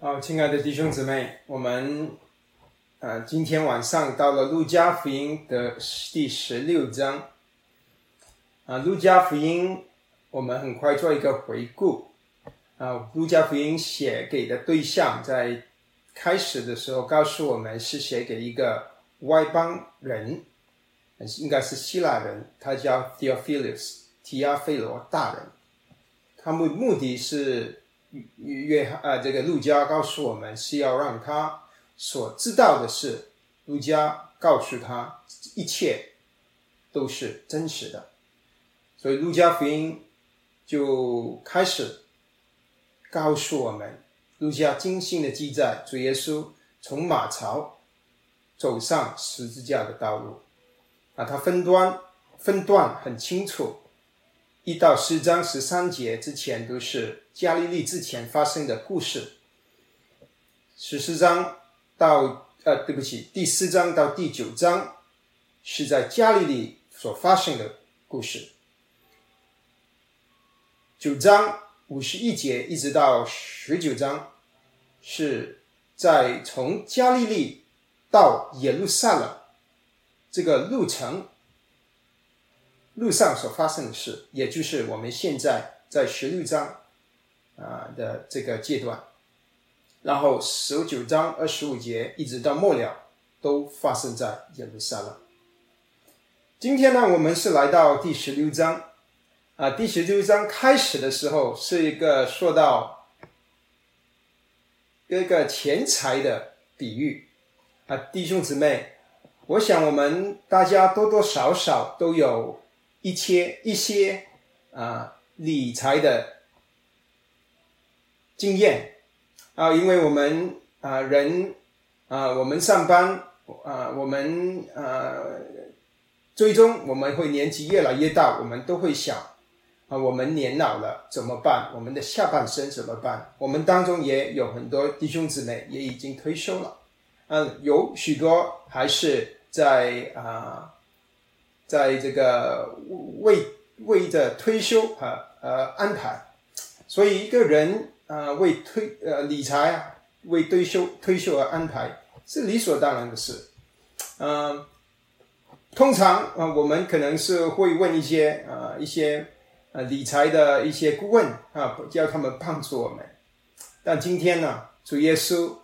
好，亲爱的弟兄姊妹，我们呃今天晚上到了路加福音的第十六章。啊，路加福音我们很快做一个回顾。啊，路加福音写给的对象在开始的时候告诉我们是写给一个外邦人，应该是希腊人，他叫 Theophilus 提亚菲罗大人，他目目的是。约翰啊，这个路加告诉我们是要让他所知道的事，路加告诉他一切都是真实的，所以路加福音就开始告诉我们，路加精心的记载主耶稣从马槽走上十字架的道路啊，它分段分段很清楚。一到十章十三节之前都是加利利之前发生的故事，十四章到呃，对不起，第四章到第九章是在加利利所发生的故事。九章五十一节一直到十九章是在从加利利到耶路撒冷这个路程。路上所发生的事，也就是我们现在在十六章啊的这个阶段，然后十九章二十五节一直到末了，都发生在耶路撒冷。今天呢，我们是来到第十六章啊，第十六章开始的时候是一个说到一个钱财的比喻啊，弟兄姊妹，我想我们大家多多少少都有。一些一些啊理财的经验啊，因为我们啊人啊，我们上班啊，我们啊最终我们会年纪越来越大，我们都会想啊，我们年老了怎么办？我们的下半生怎么办？我们当中也有很多弟兄姊妹也已经退休了，嗯，有许多还是在啊。在这个为为着退休啊呃安排，所以一个人啊为退呃理财啊为退休退休而安排是理所当然的事，嗯，通常啊我们可能是会问一些啊一些理财的一些顾问啊叫他们帮助我们，但今天呢主耶稣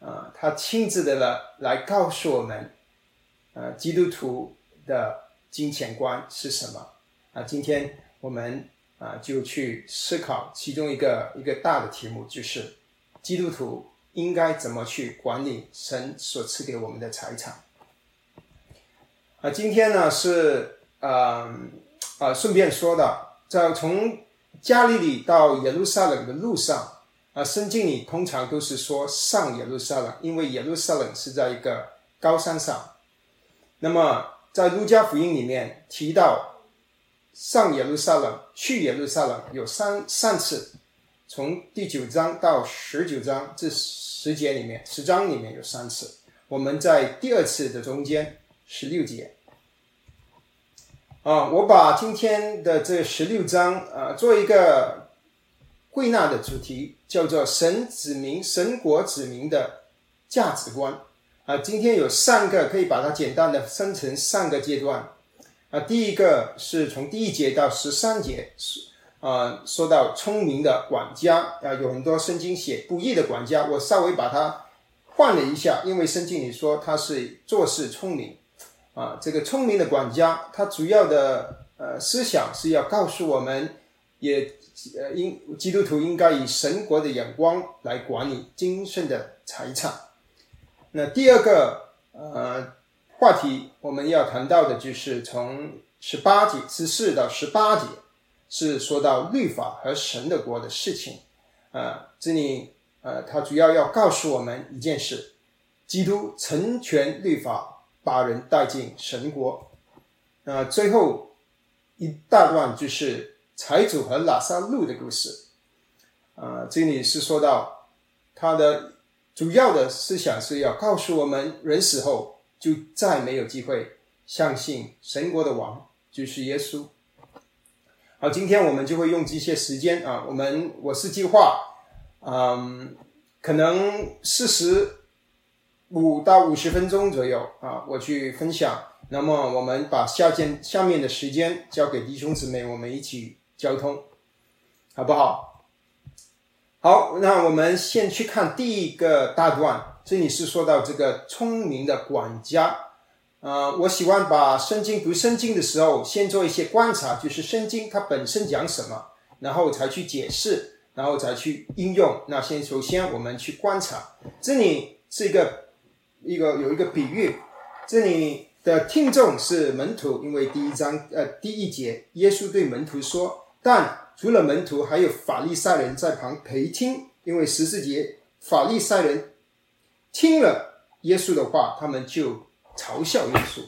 啊他亲自的来来告诉我们，呃基督徒的。金钱观是什么？啊，今天我们啊就去思考其中一个一个大的题目，就是基督徒应该怎么去管理神所赐给我们的财产。啊，今天呢是啊啊顺便说的，在从加利利到耶路撒冷的路上，啊圣经里通常都是说上耶路撒冷，因为耶路撒冷是在一个高山上，那么。在路加福音里面提到上耶路撒冷、去耶路撒冷有三三次，从第九章到十九章这十节里面，十章里面有三次。我们在第二次的中间十六节啊，我把今天的这十六章啊做一个归纳的主题，叫做神子民、神国子民的价值观。啊，今天有三个可以把它简单的分成三个阶段。啊，第一个是从第一节到十三节，是啊，说到聪明的管家啊，有很多圣经写不义的管家，我稍微把它换了一下，因为圣经里说他是做事聪明。啊，这个聪明的管家，他主要的呃思想是要告诉我们，也呃应基督徒应该以神国的眼光来管理今生的财产。那第二个呃话题我们要谈到的就是从十八节十四到十八节，是说到律法和神的国的事情啊。这里呃，他主要要告诉我们一件事：基督成全律法，把人带进神国。啊，最后一大段就是财主和拉萨路的故事啊。这里是说到他的。主要的思想是要告诉我们，人死后就再没有机会相信神国的王就是耶稣。好，今天我们就会用这些时间啊，我们我是计划，嗯，可能四十五到五十分钟左右啊，我去分享。那么我们把下件下面的时间交给弟兄姊妹，我们一起交通，好不好？好，那我们先去看第一个大段，这里是说到这个聪明的管家。呃，我喜欢把圣经读圣经的时候，先做一些观察，就是圣经它本身讲什么，然后才去解释，然后才去应用。那先首先我们去观察，这里是一个一个有一个比喻，这里的听众是门徒，因为第一章呃第一节，耶稣对门徒说，但除了门徒，还有法利赛人在旁陪听，因为十四节法利赛人听了耶稣的话，他们就。嘲笑耶稣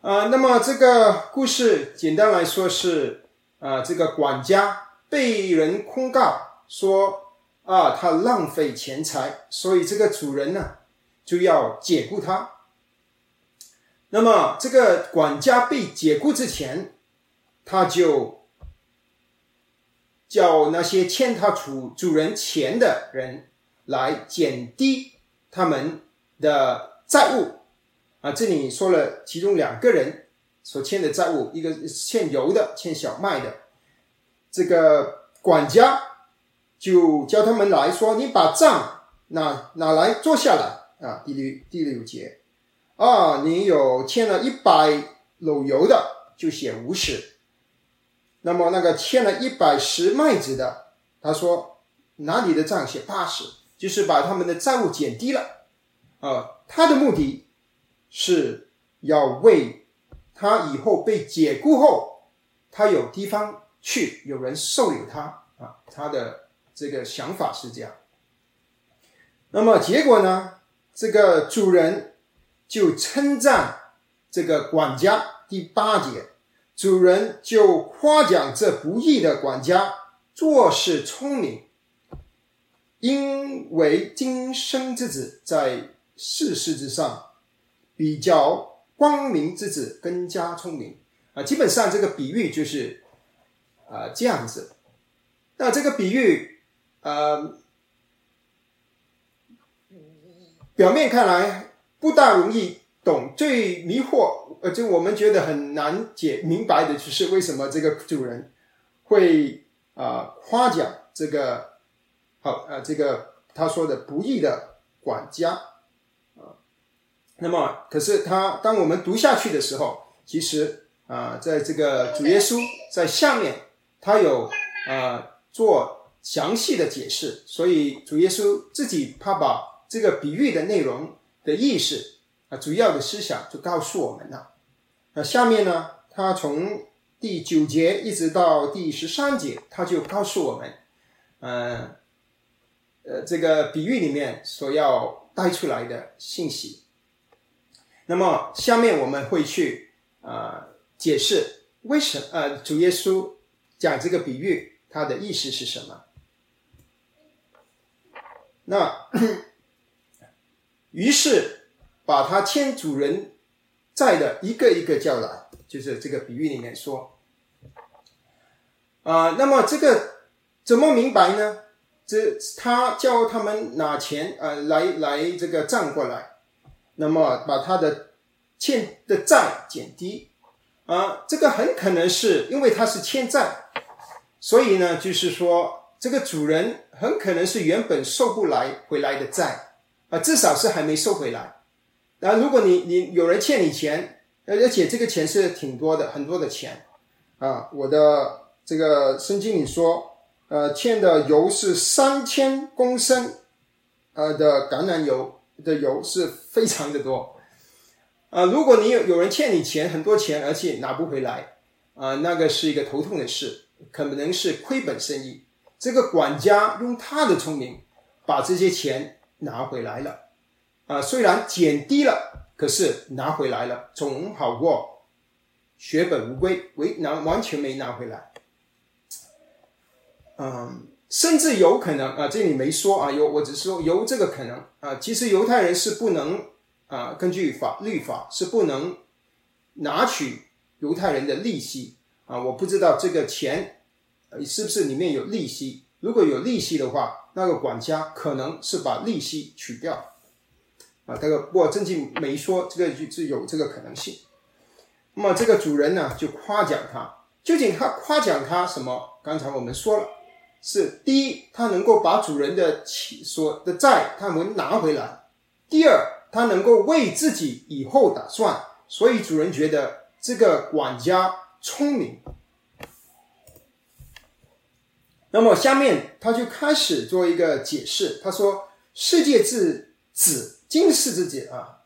啊，那么这个故事简单来说是啊，这个管家被人控告说啊，他浪费钱财，所以这个主人呢就要解雇他。那么这个管家被解雇之前，他就叫那些欠他主主人钱的人来减低他们的债务。啊，这里说了其中两个人所欠的债务，一个欠油的，欠小麦的。这个管家就叫他们来说：“你把账拿拿来做下来。”啊，第六第六节啊，你有欠了一百篓油的，就写五十。那么那个欠了一百石麦子的，他说拿你的账写八十，就是把他们的债务减低了。啊，他的目的。是要为他以后被解雇后，他有地方去，有人收留他啊。他的这个想法是这样。那么结果呢？这个主人就称赞这个管家。第八节，主人就夸奖这不义的管家做事聪明，因为今生之子在世事之上。比较光明之子更加聪明啊，基本上这个比喻就是啊这样子。那这个比喻呃，表面看来不大容易懂，最迷惑呃，就我们觉得很难解明白的就是为什么这个主人会啊夸奖这个好呃这个他说的不义的管家啊。那么，可是他当我们读下去的时候，其实啊，在这个主耶稣在下面，他有啊做详细的解释，所以主耶稣自己他把这个比喻的内容的意思啊，主要的思想就告诉我们了。那下面呢，他从第九节一直到第十三节，他就告诉我们，嗯，呃，这个比喻里面所要带出来的信息。那么下面我们会去啊解释为什呃主耶稣讲这个比喻，它的意思是什么？那于是把他欠主人债的一个一个叫来，就是这个比喻里面说啊，那么这个怎么明白呢？这他叫他们拿钱呃来来这个账过来。那么把他的欠的债减低啊，这个很可能是因为他是欠债，所以呢，就是说这个主人很可能是原本收不来回来的债啊，至少是还没收回来。那如果你你有人欠你钱，而且这个钱是挺多的，很多的钱啊，我的这个孙经理说，呃，欠的油是三千公升，呃的橄榄油。的油是非常的多，啊，如果你有有人欠你钱很多钱，而且拿不回来，啊，那个是一个头痛的事，可能是亏本生意。这个管家用他的聪明把这些钱拿回来了，啊，虽然减低了，可是拿回来了，总好过血本无归，为拿完全没拿回来。嗯，甚至有可能啊，这里没说啊，有我只是说有这个可能啊。其实犹太人是不能啊，根据法律法是不能拿取犹太人的利息啊。我不知道这个钱是不是里面有利息。如果有利息的话，那个管家可能是把利息取掉啊。这个不过正经没说，这个就是有这个可能性。那么这个主人呢，就夸奖他。究竟他夸奖他什么？刚才我们说了。是第一，他能够把主人的起所的债他们拿回来；第二，他能够为自己以后打算，所以主人觉得这个管家聪明。那么下面他就开始做一个解释，他说：“世界之子，今世之子啊，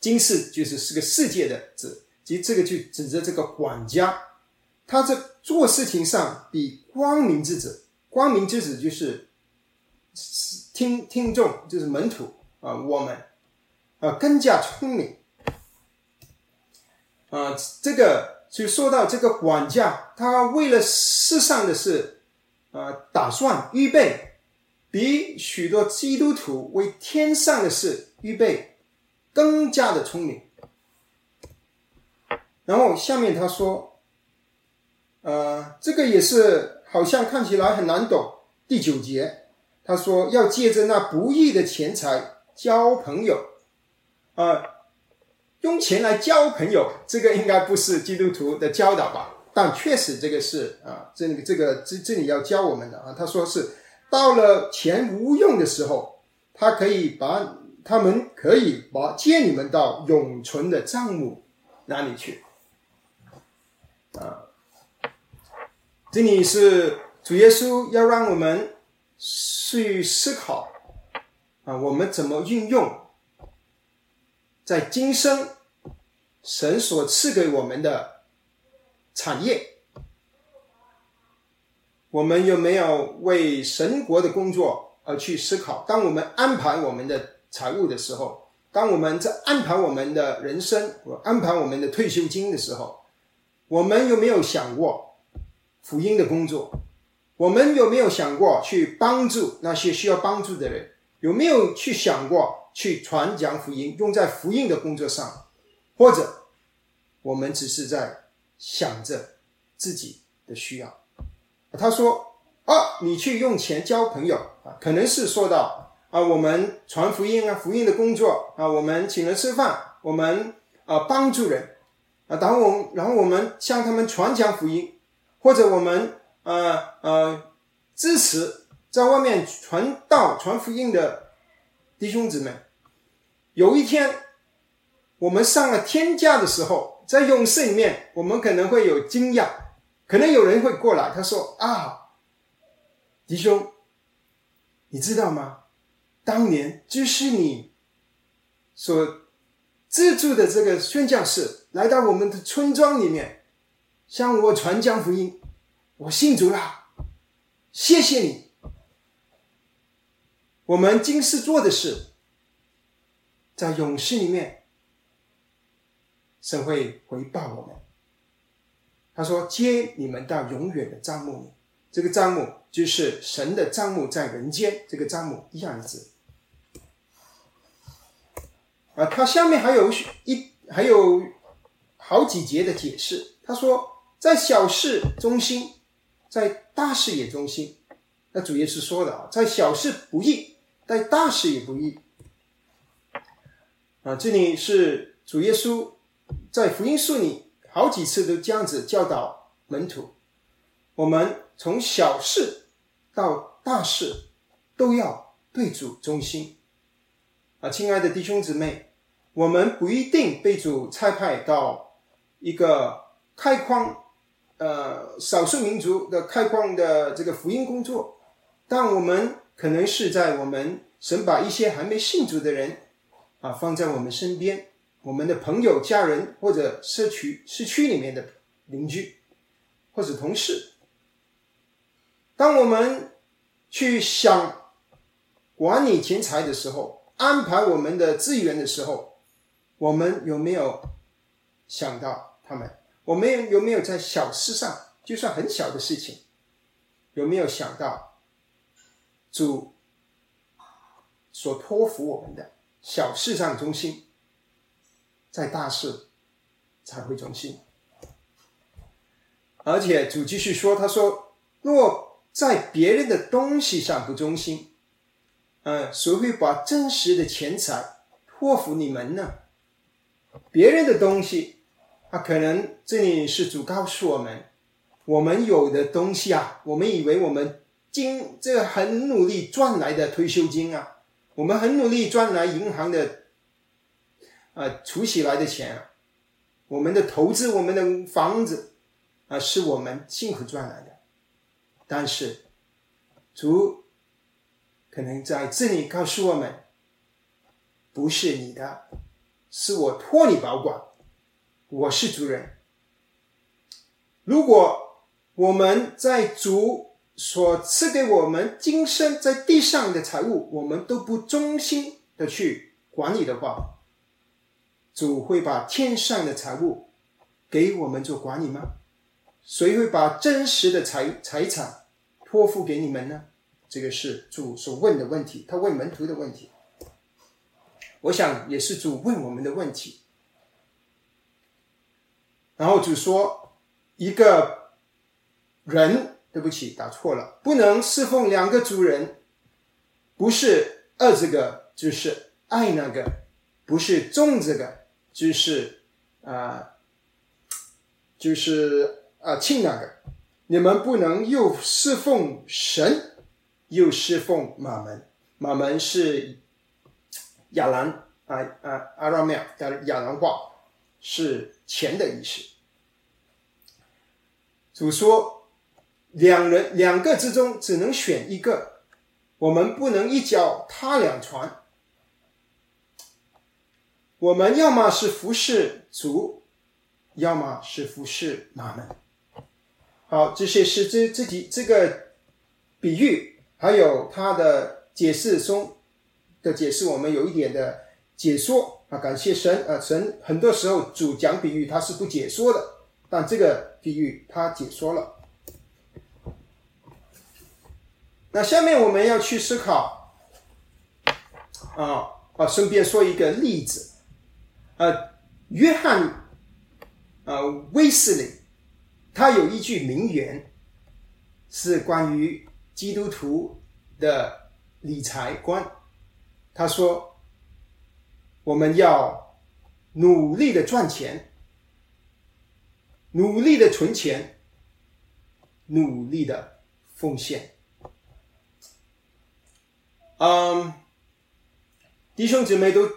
今世就是是个世界的子，即这个就指着这个管家。”他在做事情上比光明之子，光明之子就是听听众，就是门徒啊，我们啊更加聪明啊。这个就说到这个管家，他为了世上的事啊打算预备，比许多基督徒为天上的事预备更加的聪明。然后下面他说。呃，这个也是好像看起来很难懂。第九节，他说要借着那不义的钱财交朋友，啊，用钱来交朋友，这个应该不是基督徒的教导吧？但确实这个是啊，这这个这这里要教我们的啊。他说是到了钱无用的时候，他可以把他们可以把借你们到永存的账目哪里去啊？这里是主耶稣要让我们去思考啊，我们怎么运用在今生神所赐给我们的产业？我们有没有为神国的工作而去思考？当我们安排我们的财务的时候，当我们在安排我们的人生，安排我们的退休金的时候，我们有没有想过？福音的工作，我们有没有想过去帮助那些需要帮助的人？有没有去想过去传讲福音，用在福音的工作上？或者我们只是在想着自己的需要？他说：“啊，你去用钱交朋友啊，可能是说到啊，我们传福音啊，福音的工作啊，我们请人吃饭，我们啊帮助人啊，然后我然后我们向他们传讲福音。”或者我们呃呃支持在外面传道传福音的弟兄姊妹，有一天我们上了天价的时候，在勇士里面，我们可能会有惊讶，可能有人会过来，他说啊，弟兄，你知道吗？当年就是你所资助的这个宣教士来到我们的村庄里面。向我传讲福音，我信主了，谢谢你。我们今世做的事，在勇士里面，神会回报我们。他说：“接你们到永远的账目里，这个账目就是神的账目在人间，这个账目一样子。”啊，他下面还有一还有好几节的解释。他说。在小事中心，在大事也中心。那主耶稣说的啊，在小事不易，但大事也不易。啊，这里是主耶稣在福音书里好几次都这样子教导门徒：我们从小事到大事都要对主忠心。啊，亲爱的弟兄姊妹，我们不一定被主差派到一个开荒。呃，少数民族的开矿的这个福音工作，但我们可能是在我们神把一些还没信主的人啊放在我们身边，我们的朋友、家人或者社区社区里面的邻居或者同事。当我们去想管理钱财的时候，安排我们的资源的时候，我们有没有想到他们？我们有没有在小事上，就算很小的事情，有没有想到主所托付我们的小事上忠心，在大事才会忠心。而且主继续说：“他说，若在别人的东西上不忠心，嗯，谁会把真实的钱财托付你们呢？别人的东西，啊，可能这里是主告诉我们，我们有的东西啊，我们以为我们金这个很努力赚来的退休金啊，我们很努力赚来银行的啊储起来的钱啊，我们的投资，我们的房子。”啊，是我们辛苦赚来的，但是主可能在这里告诉我们，不是你的，是我托你保管，我是主人。如果我们在主所赐给我们今生在地上的财物，我们都不忠心的去管理的话，主会把天上的财物给我们做管理吗？谁会把真实的财财产托付给你们呢？这个是主所问的问题，他问门徒的问题。我想也是主问我们的问题。然后主说：“一个人，对不起，打错了，不能侍奉两个主人，不是爱这个就是爱那个，不是重这个就是啊，就是。”啊，亲那个，你们不能又侍奉神，又侍奉马门。马门是亚兰啊啊阿拉米亚亚兰话，是钱的意思。主说，两人两个之中只能选一个，我们不能一脚踏两船。我们要么是服侍主，要么是服侍马门。好，这些是这这几这个比喻，还有它的解释中的解释，我们有一点的解说啊。感谢神啊，神很多时候主讲比喻他是不解说的，但这个比喻他解说了。那下面我们要去思考啊啊，顺便说一个例子，呃，约翰呃威斯利。他有一句名言，是关于基督徒的理财观。他说：“我们要努力的赚钱，努力的存钱，努力的奉献。”嗯，弟兄姊妹都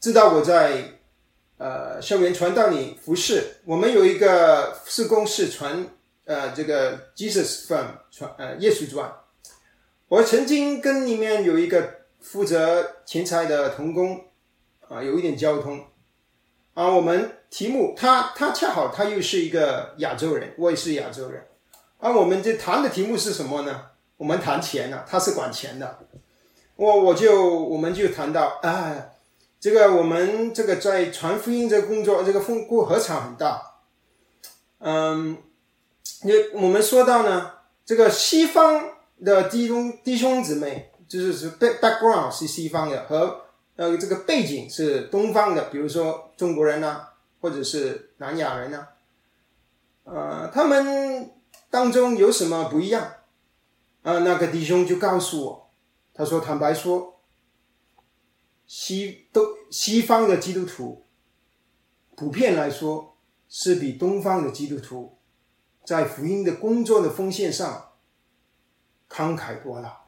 知道我在。呃，校园传道里服侍，我们有一个施工是传呃这个 Jesus from 传呃耶稣传。我曾经跟里面有一个负责钱财的童工啊，有一点交通啊。我们题目他他恰好他又是一个亚洲人，我也是亚洲人。而我们这谈的题目是什么呢？我们谈钱呢，他是管钱的。我我就我们就谈到啊。这个我们这个在传福音这个工作，这个风过河场很大。嗯，你我们说到呢，这个西方的弟兄弟兄姊妹，就是是 back background 是西方的，和呃这个背景是东方的，比如说中国人呐，或者是南亚人呐，呃，他们当中有什么不一样？啊，那个弟兄就告诉我，他说坦白说。西都西方的基督徒，普遍来说是比东方的基督徒在福音的工作的奉献上慷慨多了。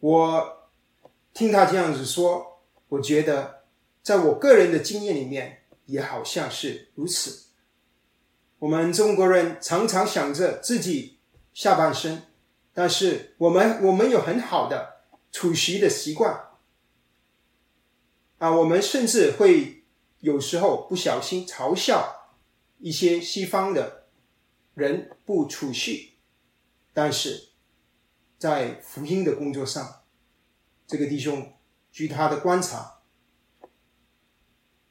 我听他这样子说，我觉得在我个人的经验里面也好像是如此。我们中国人常常想着自己下半生，但是我们我们有很好的储蓄的习惯。啊，我们甚至会有时候不小心嘲笑一些西方的人不储蓄，但是在福音的工作上，这个弟兄据他的观察，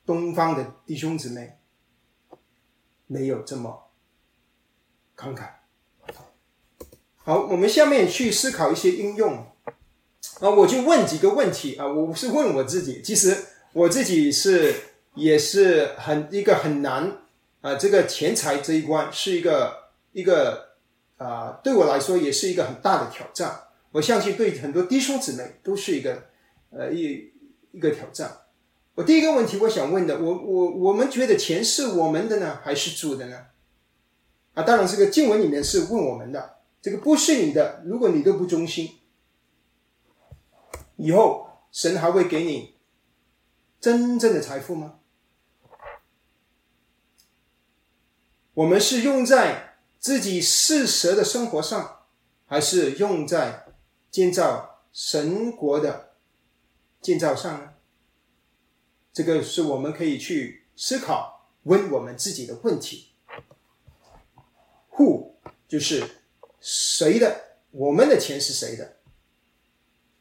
东方的弟兄姊妹没有这么慷慨。好，我们下面去思考一些应用啊，我就问几个问题啊，我是问我自己，其实我自己是也是很一个很难啊，这个钱财这一关是一个一个啊，对我来说也是一个很大的挑战。我相信对很多弟兄姊妹都是一个呃一一个挑战。我第一个问题我想问的，我我我们觉得钱是我们的呢，还是主的呢？啊，当然这个经文里面是问我们的，这个不是你的，如果你都不忠心，以后神还会给你真正的财富吗？我们是用在自己适时的生活上，还是用在？建造神国的建造上呢？这个是我们可以去思考、问我们自己的问题。Who 就是谁的？我们的钱是谁的？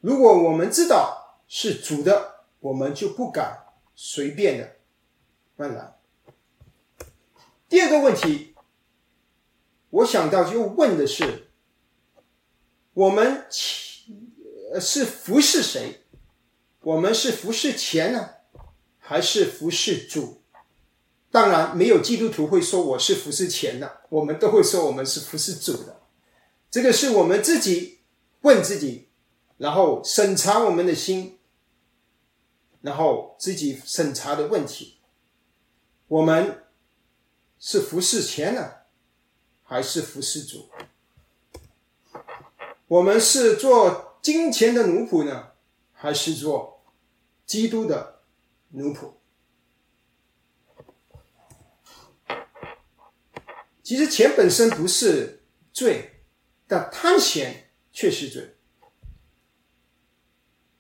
如果我们知道是主的，我们就不敢随便的乱来。第二个问题，我想到就问的是，我们。是服侍谁？我们是服侍钱呢，还是服侍主？当然，没有基督徒会说我是服侍钱的，我们都会说我们是服侍主的。这个是我们自己问自己，然后审查我们的心，然后自己审查的问题：我们是服侍钱呢，还是服侍主？我们是做？金钱的奴仆呢，还是做基督的奴仆？其实钱本身不是罪，但贪钱却是罪。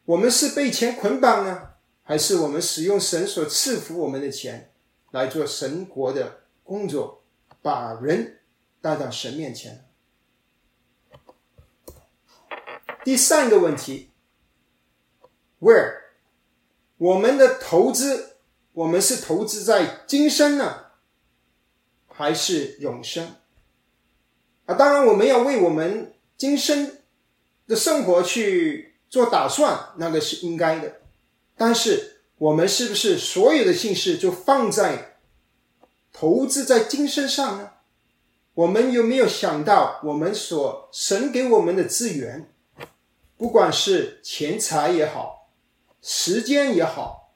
我们是被钱捆绑呢，还是我们使用神所赐福我们的钱来做神国的工作，把人带到神面前？第三个问题，Where 我们的投资，我们是投资在今生呢，还是永生？啊，当然我们要为我们今生的生活去做打算，那个是应该的。但是我们是不是所有的心事就放在投资在今生上呢？我们有没有想到我们所神给我们的资源？不管是钱财也好，时间也好，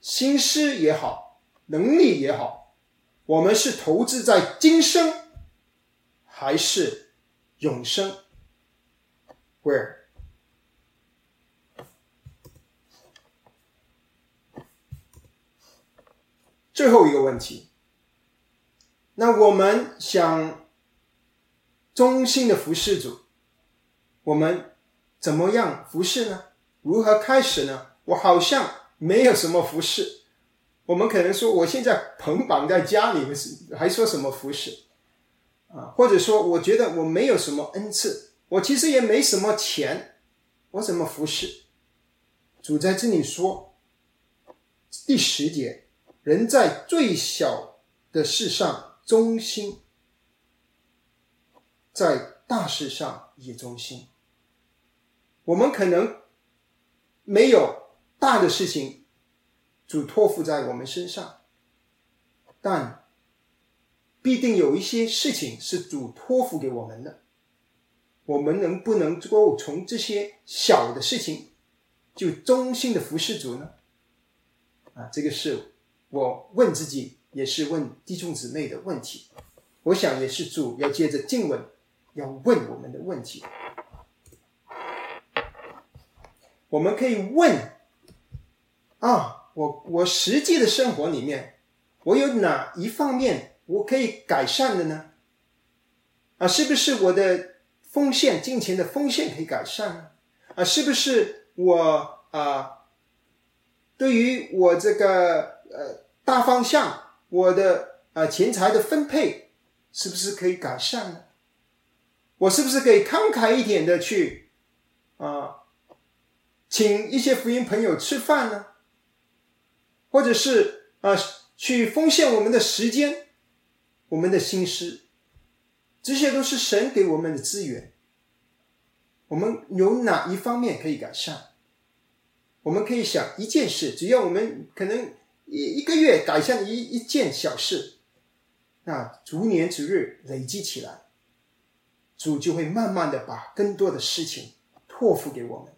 心思也好，能力也好，我们是投资在今生还是永生？Where？最后一个问题，那我们想忠心的服侍主，我们。怎么样服侍呢？如何开始呢？我好像没有什么服侍。我们可能说，我现在捆绑在家里面，还说什么服侍啊？或者说，我觉得我没有什么恩赐，我其实也没什么钱，我怎么服侍？主在这里说，第十节，人在最小的事上忠心，在大事上也忠心。我们可能没有大的事情主托付在我们身上，但必定有一些事情是主托付给我们的。我们能不能够从这些小的事情就忠心的服侍主呢？啊，这个是我问自己，也是问弟兄姊妹的问题。我想也是主要借着经文要问我们的问题。我们可以问：啊，我我实际的生活里面，我有哪一方面我可以改善的呢？啊，是不是我的奉献金钱的奉献可以改善呢？啊，是不是我啊，对于我这个呃大方向，我的呃钱财的分配，是不是可以改善呢？我是不是可以慷慨一点的去啊？请一些福音朋友吃饭呢，或者是啊，去奉献我们的时间、我们的心思，这些都是神给我们的资源。我们有哪一方面可以改善？我们可以想一件事，只要我们可能一一个月改善一一件小事，那逐年逐日累积起来，主就会慢慢的把更多的事情托付给我们。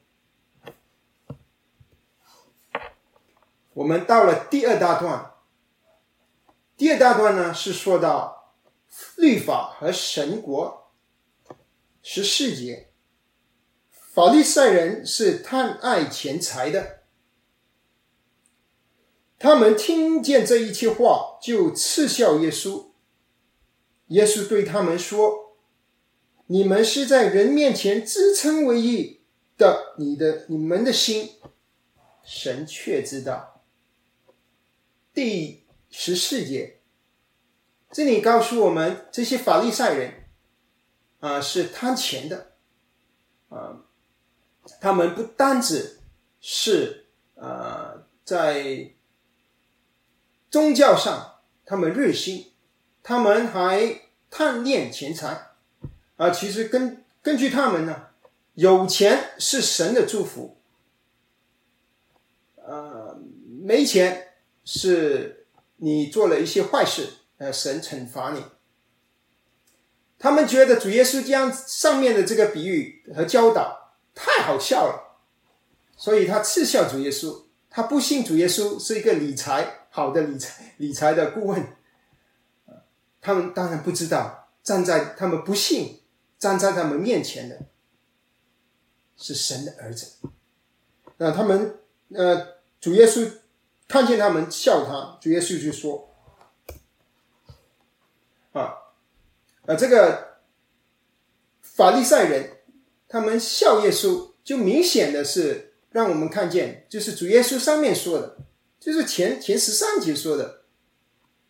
我们到了第二大段，第二大段呢是说到律法和神国十四节。法利赛人是贪爱钱财的，他们听见这一切话就嗤笑耶稣。耶稣对他们说：“你们是在人面前自称为义的，你的你们的心，神却知道。”第十四节，这里告诉我们，这些法利赛人啊是贪钱的，啊。他们不单只是呃在宗教上他们热心，他们还贪恋钱财啊。其实根根据他们呢，有钱是神的祝福，呃，没钱是你做了一些坏事，呃，神惩罚你。他们觉得主耶稣将上面的这个比喻和教导。太好笑了，所以他嗤笑主耶稣。他不信主耶稣是一个理财好的理财理财的顾问。他们当然不知道，站在他们不信，站在他们面前的是神的儿子。那他们呃，主耶稣看见他们笑他，主耶稣就说：“啊，啊，这个法利赛人。”他们笑耶稣，就明显的是让我们看见，就是主耶稣上面说的，就是前前十三节说的，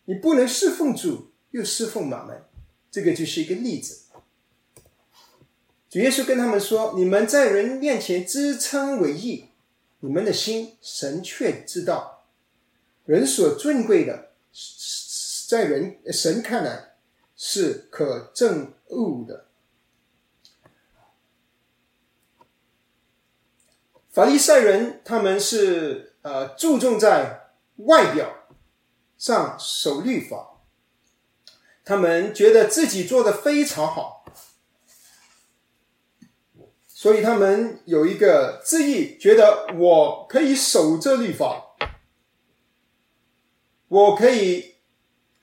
你不能侍奉主又侍奉马门，这个就是一个例子。主耶稣跟他们说：“你们在人面前自称为义，你们的心神却知道，人所尊贵的，在人神看来是可憎恶的。”法利赛人他们是呃注重在外表上守律法，他们觉得自己做的非常好，所以他们有一个自意，觉得我可以守这律法，我可以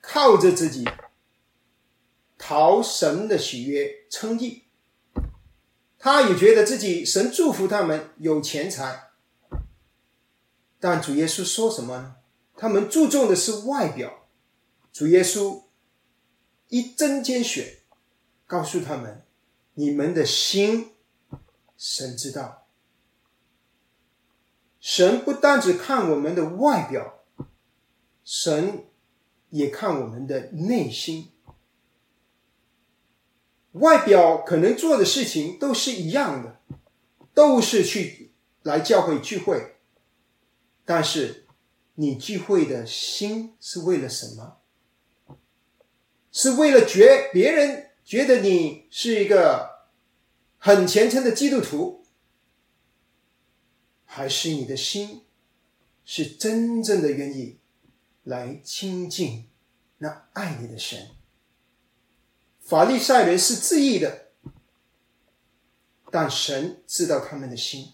靠着自己讨神的喜悦称义。他也觉得自己神祝福他们有钱财，但主耶稣说什么呢？他们注重的是外表，主耶稣一针见血告诉他们：你们的心，神知道。神不单只看我们的外表，神也看我们的内心。外表可能做的事情都是一样的，都是去来教会聚会，但是你聚会的心是为了什么？是为了觉别人觉得你是一个很虔诚的基督徒，还是你的心是真正的愿意来亲近那爱你的神？法利赛人是自义的，但神知道他们的心。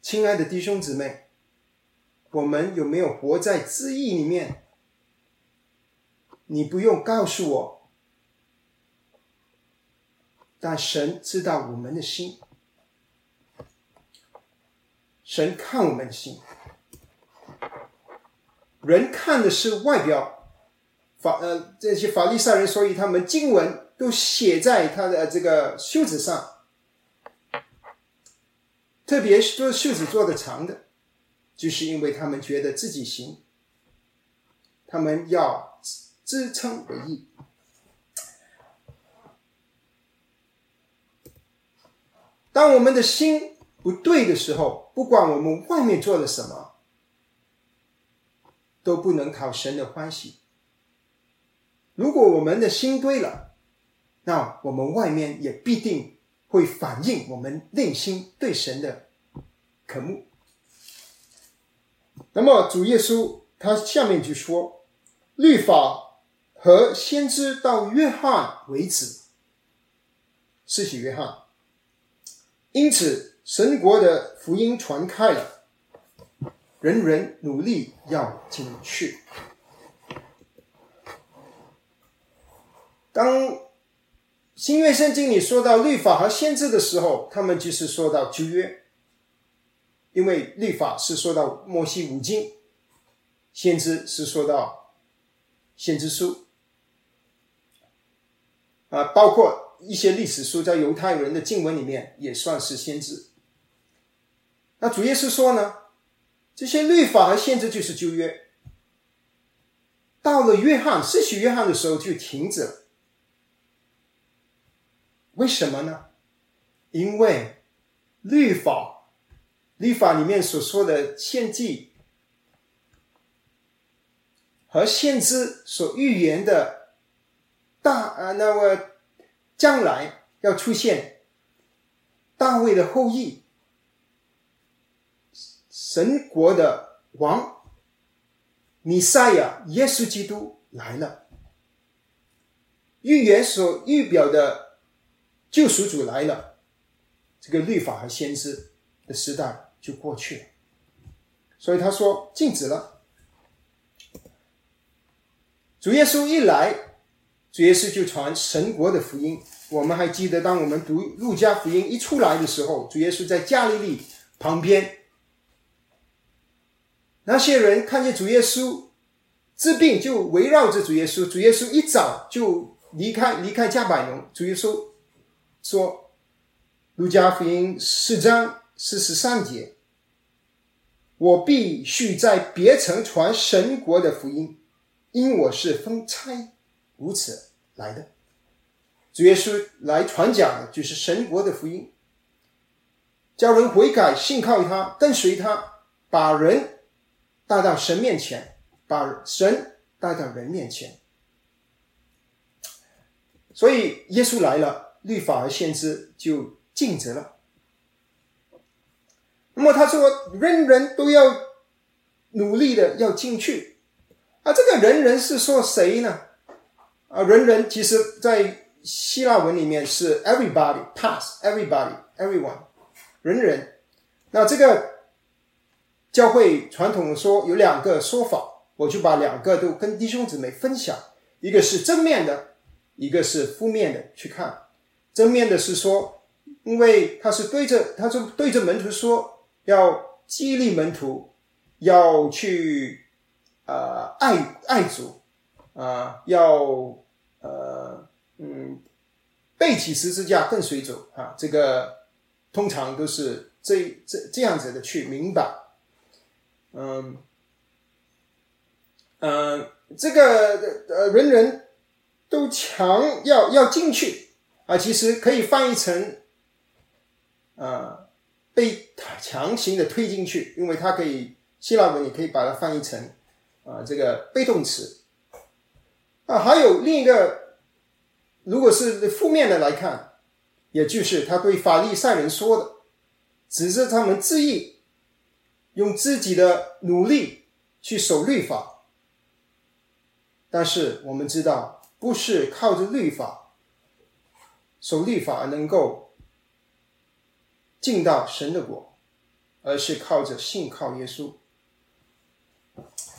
亲爱的弟兄姊妹，我们有没有活在自义里面？你不用告诉我，但神知道我们的心。神看我们的心，人看的是外表。法呃，这些法利赛人，所以他们经文都写在他的这个袖子上，特别是做袖子做的长的，就是因为他们觉得自己行，他们要自称为义。当我们的心不对的时候，不管我们外面做了什么，都不能讨神的欢喜。如果我们的心对了，那我们外面也必定会。反映我们内心对神的渴慕。那么主耶稣他下面就说，律法和先知到约翰为止，是许约翰。因此，神国的福音传开了，人人努力要进去。当新约圣经里说到律法和先知的时候，他们就是说到旧约，因为律法是说到摩西五经，先知是说到先知书，啊，包括一些历史书在犹太人的经文里面也算是先知。那主耶稣说呢，这些律法和限制就是旧约，到了约翰，失去约翰的时候就停止了。为什么呢？因为律法，律法里面所说的献祭和先知所预言的大啊，那么将来要出现大卫的后裔，神国的王弥赛亚耶稣基督来了，预言所预表的。救赎主来了，这个律法和先知的时代就过去了。所以他说禁止了。主耶稣一来，主耶稣就传神国的福音。我们还记得，当我们读路加福音一出来的时候，主耶稣在加利利旁边，那些人看见主耶稣治病，就围绕着主耶稣。主耶稣一早就离开离开加百农，主耶稣。说，路加福音四章四十三节，我必须在别城传神国的福音，因我是分差如此来的。主耶稣来传讲的就是神国的福音，叫人悔改，信靠他，跟随他，把人带到神面前，把神带到人面前。所以耶稣来了。律法和先知就尽责了。那么他说，人人都要努力的要进去。啊，这个人人是说谁呢？啊，人人其实在希腊文里面是 everybody pass everybody everyone 人人。那这个教会传统说有两个说法，我就把两个都跟弟兄姊妹分享。一个是正面的，一个是负面的，去看。正面的是说，因为他是对着，他说对着门徒说，要激励门徒，要去呃爱爱主，啊，要呃嗯背起十字架跟随主啊，这个通常都是这这这样子的去明白，嗯嗯，这个呃人人都强要要进去。啊，其实可以翻译成，啊，被强行的推进去，因为它可以希腊文也可以把它翻译成，啊，这个被动词。啊，还有另一个，如果是负面的来看，也就是他对法利赛人说的，指着他们自意用自己的努力去守律法，但是我们知道，不是靠着律法。守律法能够进到神的国，而是靠着信靠耶稣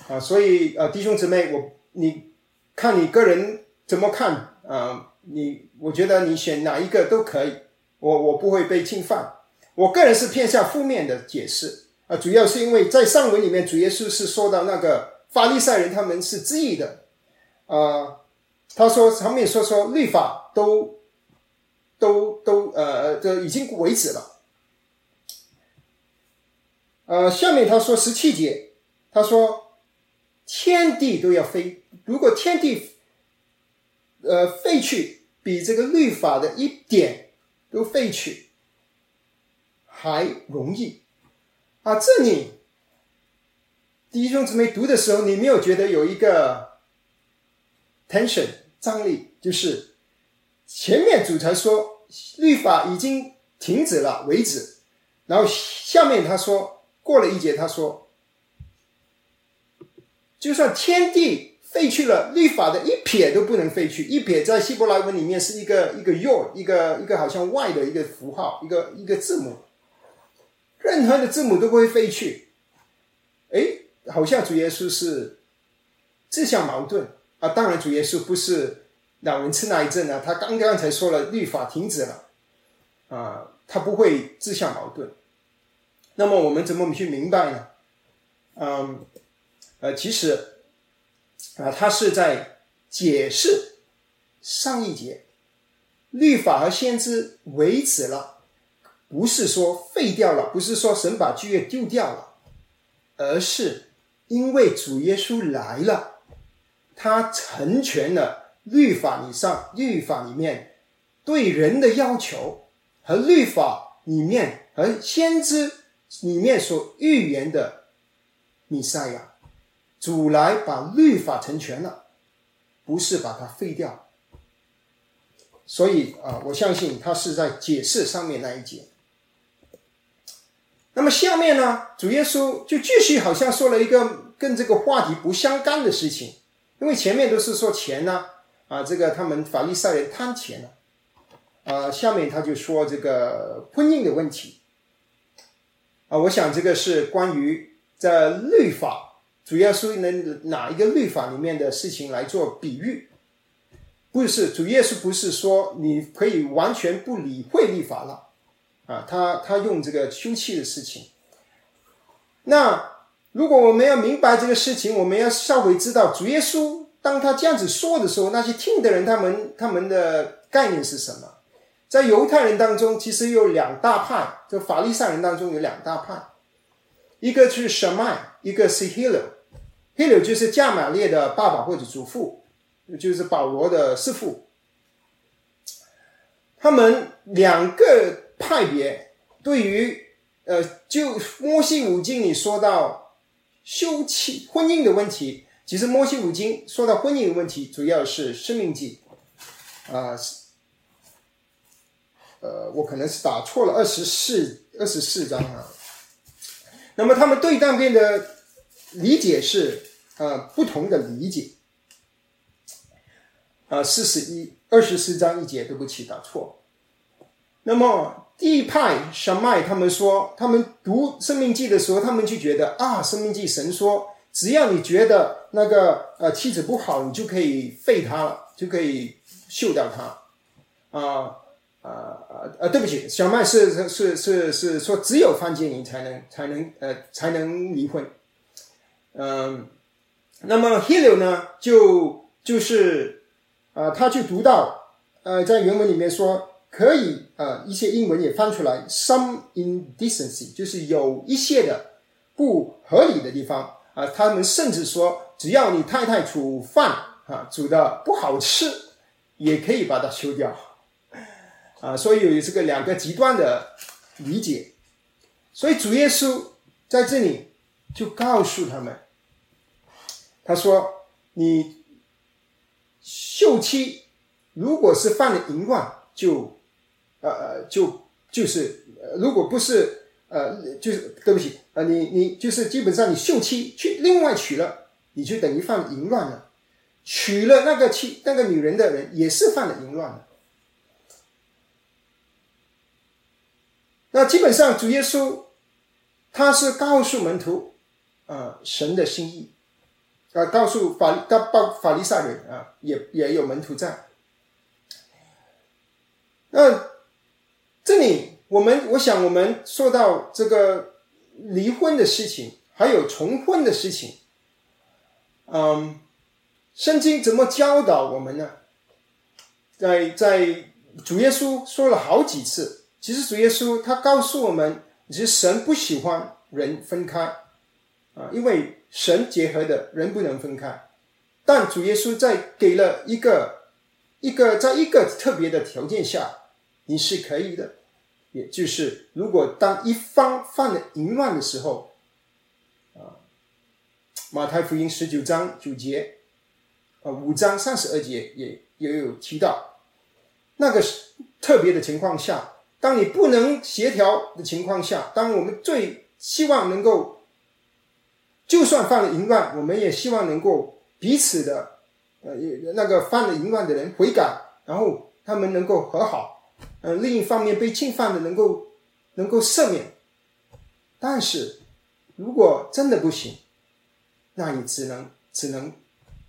啊！所以啊，弟兄姊妹，我你看你个人怎么看啊？你我觉得你选哪一个都可以，我我不会被侵犯。我个人是偏向负面的解释啊，主要是因为在上文里面，主耶稣是说到那个法利赛人他们是质疑的啊，他说上面说说律法都。都都呃，这已经为止了。呃，下面他说十七节，他说天地都要废，如果天地呃废去，比这个律法的一点都废去还容易啊！这里弟兄姊妹读的时候，你没有觉得有一个 tension 张力，就是。前面主才说律法已经停止了为止。然后下面他说，过了一节，他说，就算天地废去了，律法的一撇都不能废去。一撇在希伯来文里面是一个一个 “yo”，一个一个好像 “y” 的一个符号，一个一个字母。任何的字母都不会飞去。哎，好像主耶稣是自相矛盾啊！当然，主耶稣不是老人吃那一阵啊，他刚刚才说了律法停止了啊，他不会自相矛盾。那么我们怎么去明白呢？嗯，呃，其实啊，他是在解释上一节律法和先知为止了，不是说废掉了，不是说神把旧约丢掉了，而是因为主耶稣来了，他成全了律法以上律法里面对人的要求和律法里面和先知。里面所预言的弥赛亚，主来把律法成全了，不是把它废掉。所以啊，我相信他是在解释上面那一节。那么下面呢，主耶稣就继续好像说了一个跟这个话题不相干的事情，因为前面都是说钱呢，啊，这个他们法利赛人贪钱了，啊，下面他就说这个婚姻的问题。啊，我想这个是关于在律法，主要是能哪一个律法里面的事情来做比喻？不是，主耶稣不是说你可以完全不理会律法了，啊，他他用这个休憩的事情。那如果我们要明白这个事情，我们要稍微知道主耶稣当他这样子说的时候，那些听的人他们他们的概念是什么？在犹太人当中，其实有两大派。就法利赛人当中有两大派，一个是什麦，一个是 Hilo。Hilo 就是加玛列的爸爸或者祖父，就是保罗的师傅。他们两个派别对于呃，就摩西五经里说到休妻婚姻的问题，其实摩西五经说到婚姻的问题，主要是生命记啊。呃，我可能是打错了，二十四二十四章啊。那么他们对当边的理解是呃不同的理解。啊，四十一二十四章一节，对不起，打错。那么第一派小麦他们说，他们读生命记的时候，他们就觉得啊，生命记神说，只要你觉得那个呃妻子不好，你就可以废她了，就可以休掉她啊。啊啊！对不起，小麦是是是是是说，只有范建林才能才能呃才能离婚。嗯，那么 Hilo 呢，就就是啊，他就读到呃，在原文里面说可以啊，一些英文也翻出来，some indecency，就是有一些的不合理的地方啊。他们甚至说，只要你太太煮饭啊煮的不好吃，也可以把它修掉。啊，所以有这个两个极端的理解，所以主耶稣在这里就告诉他们，他说：“你秀妻如果是犯了淫乱，就呃就就是如果不是呃就是对不起啊，你你就是基本上你休妻去另外娶了，你就等于犯淫乱了，娶了那个妻那个女人的人也是犯了淫乱了。”那基本上，主耶稣他是告诉门徒，啊，神的心意，啊，告诉法告报法利赛人啊，也也有门徒在。那这里我们，我想我们说到这个离婚的事情，还有重婚的事情，嗯，圣经怎么教导我们呢？在在主耶稣说了好几次。其实主耶稣他告诉我们，其实神不喜欢人分开，啊，因为神结合的人不能分开。但主耶稣在给了一个一个在一个特别的条件下，你是可以的，也就是如果当一方犯了淫乱的时候，啊，马太福音十九章九节，啊五章三十二节也也有提到。那个特别的情况下，当你不能协调的情况下，当我们最希望能够，就算犯了淫乱，我们也希望能够彼此的，呃，那个犯了淫乱的人悔改，然后他们能够和好，呃，另一方面被侵犯的能够能够赦免。但是，如果真的不行，那你只能只能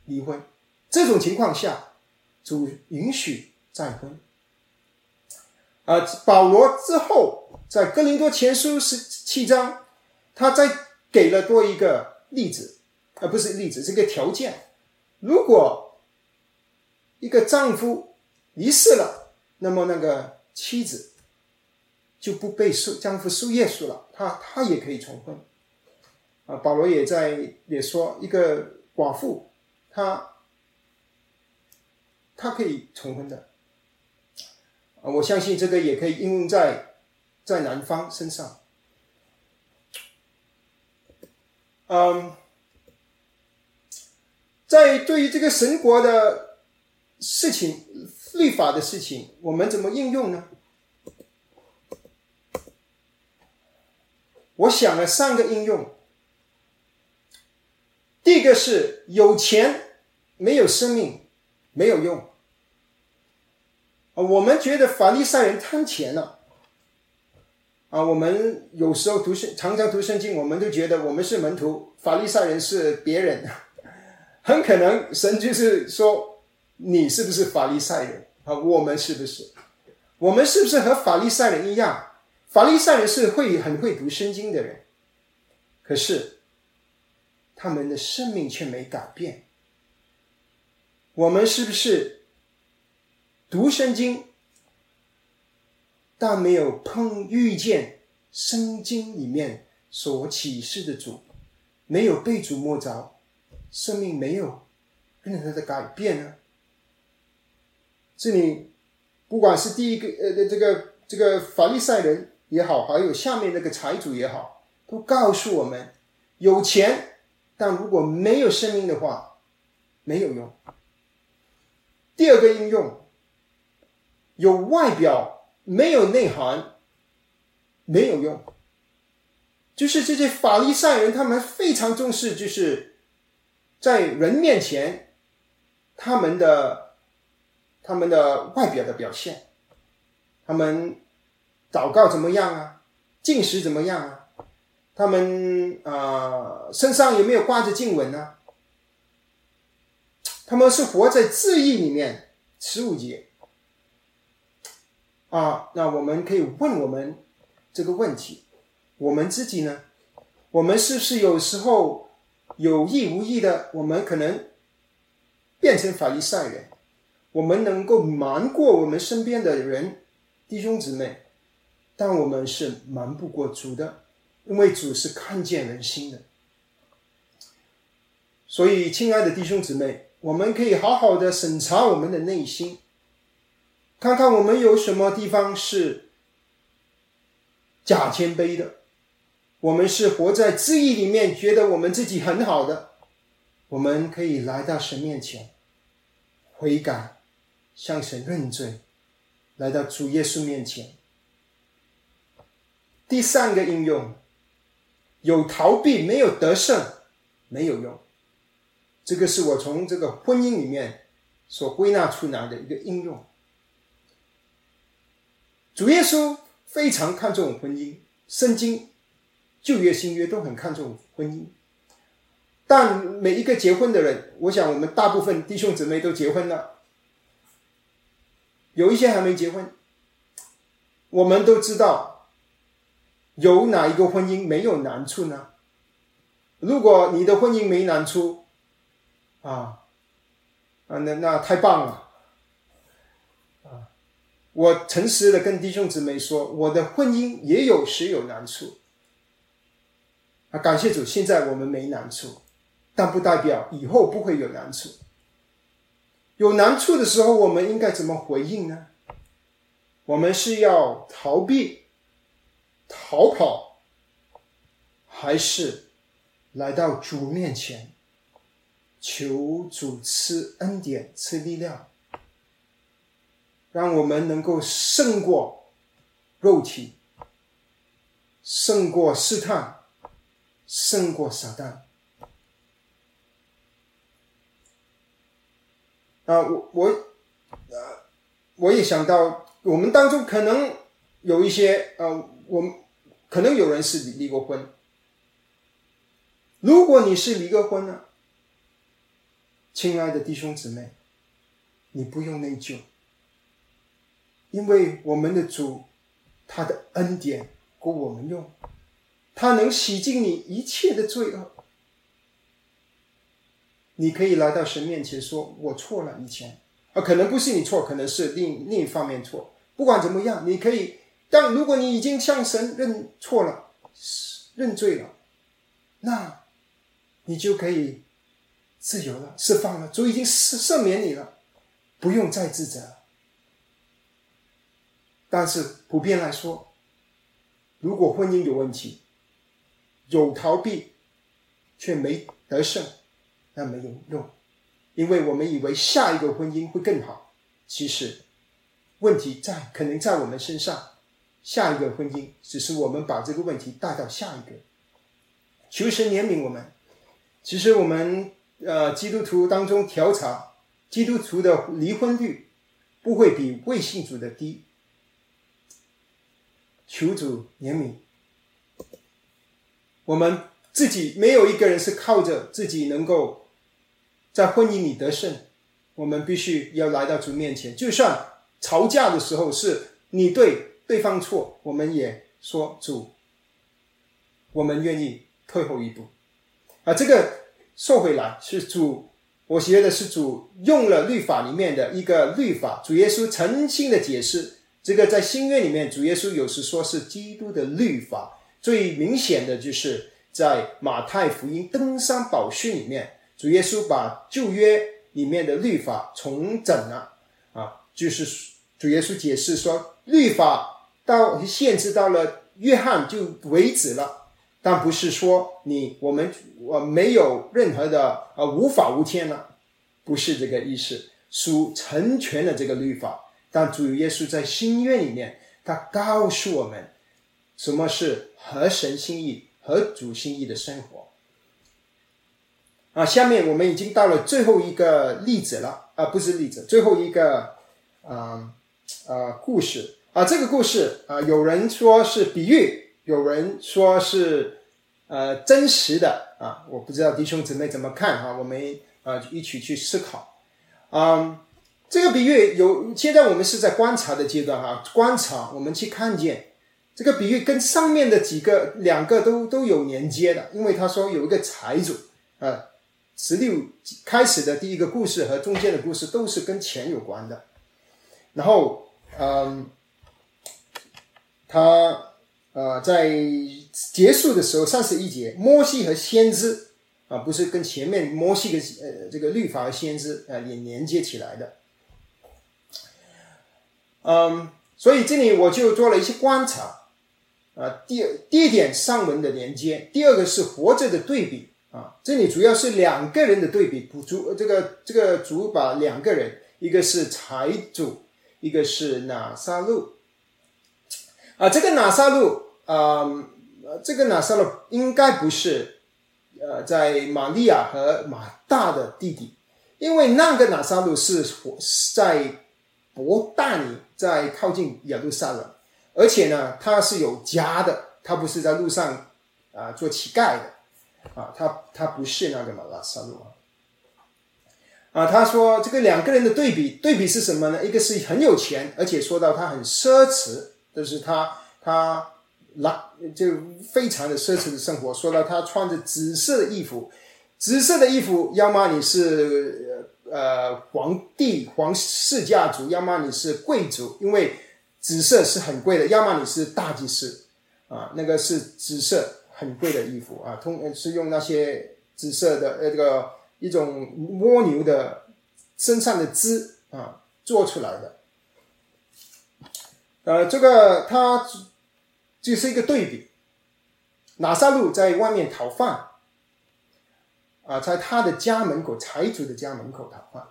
离婚。这种情况下，主允许再婚。啊，保罗之后在哥林多前书十七章，他再给了多一个例子，而不是例子，是个条件。如果一个丈夫离世了，那么那个妻子就不被受丈夫受约束了，他他也可以重婚。啊，保罗也在也说，一个寡妇，她她可以重婚的。啊，我相信这个也可以应用在在男方身上。嗯，在对于这个神国的事情、律法的事情，我们怎么应用呢？我想了三个应用。第一个是有钱没有生命没有用啊！我们觉得法利赛人贪钱了啊！我们有时候读圣，常常读圣经，我们都觉得我们是门徒，法利赛人是别人。很可能神就是说，你是不是法利赛人啊？我们是不是？我们是不是和法利赛人一样？法利赛人是会很会读圣经的人，可是。他们的生命却没改变。我们是不是读圣经，但没有碰遇见圣经里面所启示的主，没有被主摸着，生命没有任何的改变呢？这里不管是第一个呃这个这个法利赛人也好，还有下面那个财主也好，都告诉我们有钱。但如果没有生命的话，没有用。第二个应用，有外表没有内涵，没有用。就是这些法利赛人，他们非常重视，就是在人面前，他们的他们的外表的表现，他们祷告怎么样啊？进食怎么样啊？他们啊，身上有没有挂着经文呢？他们是活在字义里面，十五节啊。那我们可以问我们这个问题：我们自己呢？我们是不是有时候有意无意的，我们可能变成法利赛人？我们能够瞒过我们身边的人，弟兄姊妹，但我们是瞒不过主的。因为主是看见人心的，所以亲爱的弟兄姊妹，我们可以好好的审查我们的内心，看看我们有什么地方是假谦卑的，我们是活在自义里面，觉得我们自己很好的，我们可以来到神面前悔改，向神认罪，来到主耶稣面前。第三个应用。有逃避没有得胜，没有用。这个是我从这个婚姻里面所归纳出来的一个应用。主耶稣非常看重婚姻，圣经旧约新约都很看重婚姻。但每一个结婚的人，我想我们大部分弟兄姊妹都结婚了，有一些还没结婚。我们都知道。有哪一个婚姻没有难处呢？如果你的婚姻没难处，啊，啊，那那太棒了，啊，我诚实的跟弟兄姊妹说，我的婚姻也有时有难处，啊，感谢主，现在我们没难处，但不代表以后不会有难处。有难处的时候，我们应该怎么回应呢？我们是要逃避？逃跑，还是来到主面前，求主赐恩典、赐力量，让我们能够胜过肉体，胜过试探，胜过撒旦。啊，我我，呃，我也想到，我们当中可能有一些，呃，我们可能有人是离过婚。如果你是离过婚呢，亲爱的弟兄姊妹，你不用内疚，因为我们的主，他的恩典够我们用，他能洗净你一切的罪恶。你可以来到神面前说：“我错了，以前啊，可能不是你错，可能是另另一方面错。不管怎么样，你可以。但如果你已经向神认错了、认罪了，那你就可以自由了、释放了。主已经赦赦免你了，不用再自责。但是普遍来说，如果婚姻有问题，有逃避却没得胜。”那没有用，因为我们以为下一个婚姻会更好，其实问题在可能在我们身上。下一个婚姻只是我们把这个问题带到下一个。求神怜悯我们。其实我们呃基督徒当中调查，基督徒的离婚率不会比未信主的低。求主怜悯我们自己，没有一个人是靠着自己能够。在婚姻里得胜，我们必须要来到主面前。就算吵架的时候是你对对方错，我们也说主，我们愿意退后一步。啊，这个说回来是主，我觉得是主用了律法里面的一个律法。主耶稣诚心的解释，这个在新约里面，主耶稣有时说是基督的律法。最明显的就是在马太福音登山宝训里面。主耶稣把旧约里面的律法重整了，啊，就是主耶稣解释说，律法到限制到了约翰就为止了，但不是说你我们我没有任何的啊无法无天了，不是这个意思。属成全了这个律法，但主耶稣在新约里面，他告诉我们什么是合神心意、合主心意的生活。啊，下面我们已经到了最后一个例子了啊，不是例子，最后一个啊啊故事啊，这个故事啊，有人说是比喻，有人说是呃真实的啊，我不知道弟兄姊妹怎么看哈，我们啊一起去思考啊，这个比喻有，现在我们是在观察的阶段哈，观察我们去看见这个比喻跟上面的几个两个都都有连接的，因为他说有一个财主啊。十六开始的第一个故事和中间的故事都是跟钱有关的，然后，嗯，他呃在结束的时候三十一节，摩西和先知啊，不是跟前面摩西的呃这个律法和先知啊也连接起来的，嗯，所以这里我就做了一些观察，啊，第第一点上文的连接，第二个是活着的对比。啊，这里主要是两个人的对比，主这个这个主把两个人，一个是财主，一个是拿撒路。啊，这个拿撒路，啊，这个拿撒路应该不是，呃，在玛利亚和马大的弟弟，因为那个拿撒路是活在伯大尼，在靠近耶路撒冷，而且呢，他是有家的，他不是在路上啊做乞丐的。啊，他他不是那个马拉萨路啊。啊，他说这个两个人的对比，对比是什么呢？一个是很有钱，而且说到他很奢侈，就是他他拉就非常的奢侈的生活。说到他穿着紫色的衣服，紫色的衣服，要么你是呃皇帝皇室家族，要么你是贵族，因为紫色是很贵的，要么你是大祭司啊，那个是紫色。很贵的衣服啊，通是用那些紫色的呃这个一种蜗牛的身上的汁啊做出来的，呃，这个它就是一个对比。拿撒路在外面讨饭，啊，在他的家门口财主的家门口讨饭。